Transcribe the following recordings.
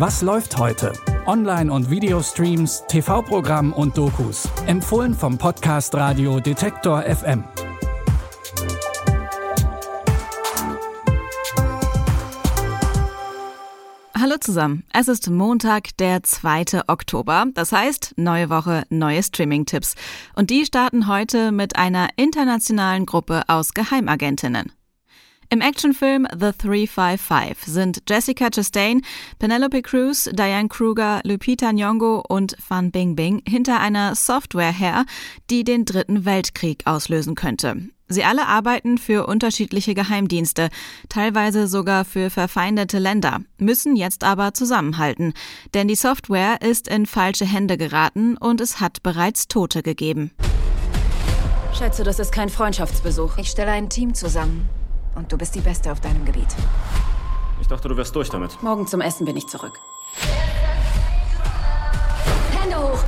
Was läuft heute? Online- und Videostreams, TV-Programm und Dokus. Empfohlen vom Podcast Radio Detektor FM. Hallo zusammen. Es ist Montag, der 2. Oktober. Das heißt, neue Woche, neue Streaming-Tipps. Und die starten heute mit einer internationalen Gruppe aus Geheimagentinnen. Im Actionfilm The 355 sind Jessica Chastain, Penelope Cruz, Diane Kruger, Lupita Nyong'o und Fan Bingbing hinter einer Software her, die den Dritten Weltkrieg auslösen könnte. Sie alle arbeiten für unterschiedliche Geheimdienste, teilweise sogar für verfeindete Länder, müssen jetzt aber zusammenhalten, denn die Software ist in falsche Hände geraten und es hat bereits Tote gegeben. Schätze, das ist kein Freundschaftsbesuch. Ich stelle ein Team zusammen. Und du bist die Beste auf deinem Gebiet. Ich dachte, du wärst durch damit. Morgen zum Essen bin ich zurück. Hände hoch!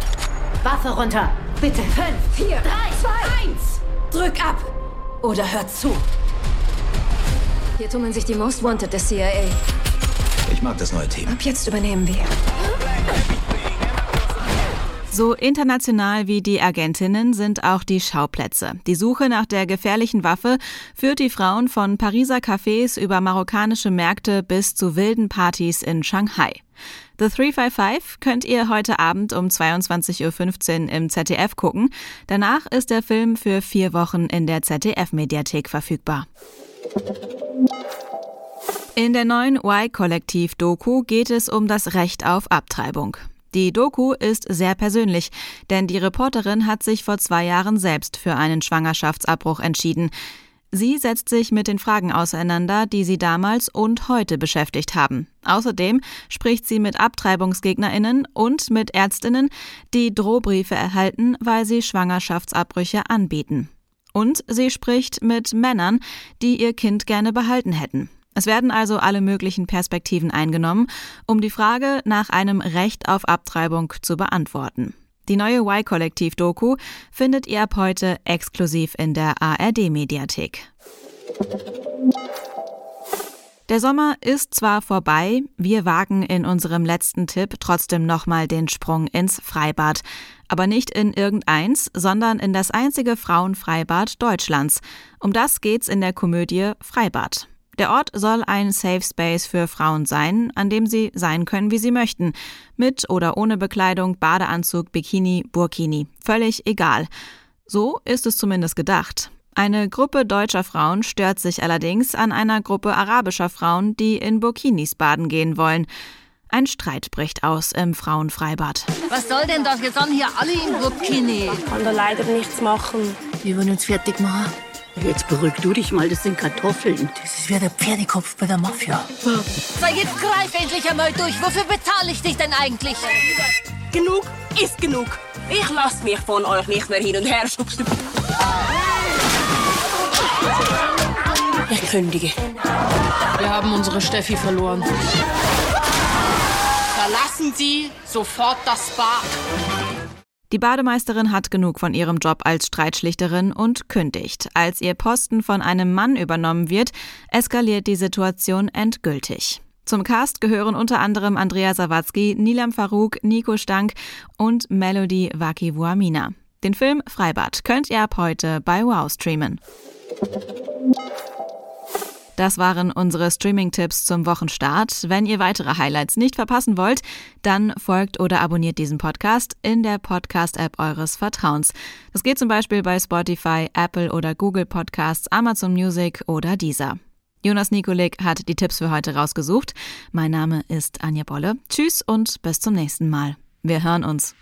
Waffe runter! Bitte! Fünf, vier, drei, zwei, eins! Drück ab! Oder hör zu! Hier tummeln sich die Most Wanted des CIA. Ich mag das neue Team. Ab jetzt übernehmen wir. So international wie die Agentinnen sind auch die Schauplätze. Die Suche nach der gefährlichen Waffe führt die Frauen von Pariser Cafés über marokkanische Märkte bis zu wilden Partys in Shanghai. The 355 könnt ihr heute Abend um 22.15 Uhr im ZDF gucken. Danach ist der Film für vier Wochen in der ZDF-Mediathek verfügbar. In der neuen Y-Kollektiv-Doku geht es um das Recht auf Abtreibung. Die Doku ist sehr persönlich, denn die Reporterin hat sich vor zwei Jahren selbst für einen Schwangerschaftsabbruch entschieden. Sie setzt sich mit den Fragen auseinander, die sie damals und heute beschäftigt haben. Außerdem spricht sie mit Abtreibungsgegnerinnen und mit Ärztinnen, die Drohbriefe erhalten, weil sie Schwangerschaftsabbrüche anbieten. Und sie spricht mit Männern, die ihr Kind gerne behalten hätten. Es werden also alle möglichen Perspektiven eingenommen, um die Frage nach einem Recht auf Abtreibung zu beantworten. Die neue Y-Kollektiv-Doku findet ihr ab heute exklusiv in der ARD-Mediathek. Der Sommer ist zwar vorbei, wir wagen in unserem letzten Tipp trotzdem nochmal den Sprung ins Freibad. Aber nicht in irgendeins, sondern in das einzige Frauenfreibad Deutschlands. Um das geht's in der Komödie Freibad. Der Ort soll ein Safe Space für Frauen sein, an dem sie sein können, wie sie möchten. Mit oder ohne Bekleidung, Badeanzug, Bikini, Burkini. Völlig egal. So ist es zumindest gedacht. Eine Gruppe deutscher Frauen stört sich allerdings an einer Gruppe arabischer Frauen, die in Burkinis baden gehen wollen. Ein Streit bricht aus im Frauenfreibad. Was soll denn das? Wir sind hier alle in Burkini. Ich kann da leider nichts machen. Wir wollen uns fertig machen. Jetzt beruhig du dich mal, das sind Kartoffeln. Das ist wie der Pferdekopf bei der Mafia. So, jetzt greif endlich einmal durch. Wofür bezahle ich dich denn eigentlich? Genug ist genug. Ich lasse mich von euch nicht mehr hin und her schubsen. Ich kündige. Wir haben unsere Steffi verloren. Verlassen Sie sofort das Bad. Die Bademeisterin hat genug von ihrem Job als Streitschlichterin und kündigt. Als ihr Posten von einem Mann übernommen wird, eskaliert die Situation endgültig. Zum Cast gehören unter anderem Andrea Sawatzki, Nilam Farouk, Nico Stank und Melody Wakiwuamina. Den Film Freibad könnt ihr ab heute bei Wow streamen. Das waren unsere Streaming-Tipps zum Wochenstart. Wenn ihr weitere Highlights nicht verpassen wollt, dann folgt oder abonniert diesen Podcast in der Podcast-App eures Vertrauens. Das geht zum Beispiel bei Spotify, Apple oder Google Podcasts, Amazon Music oder Deezer. Jonas Nikolik hat die Tipps für heute rausgesucht. Mein Name ist Anja Bolle. Tschüss und bis zum nächsten Mal. Wir hören uns.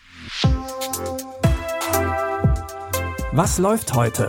Was läuft heute?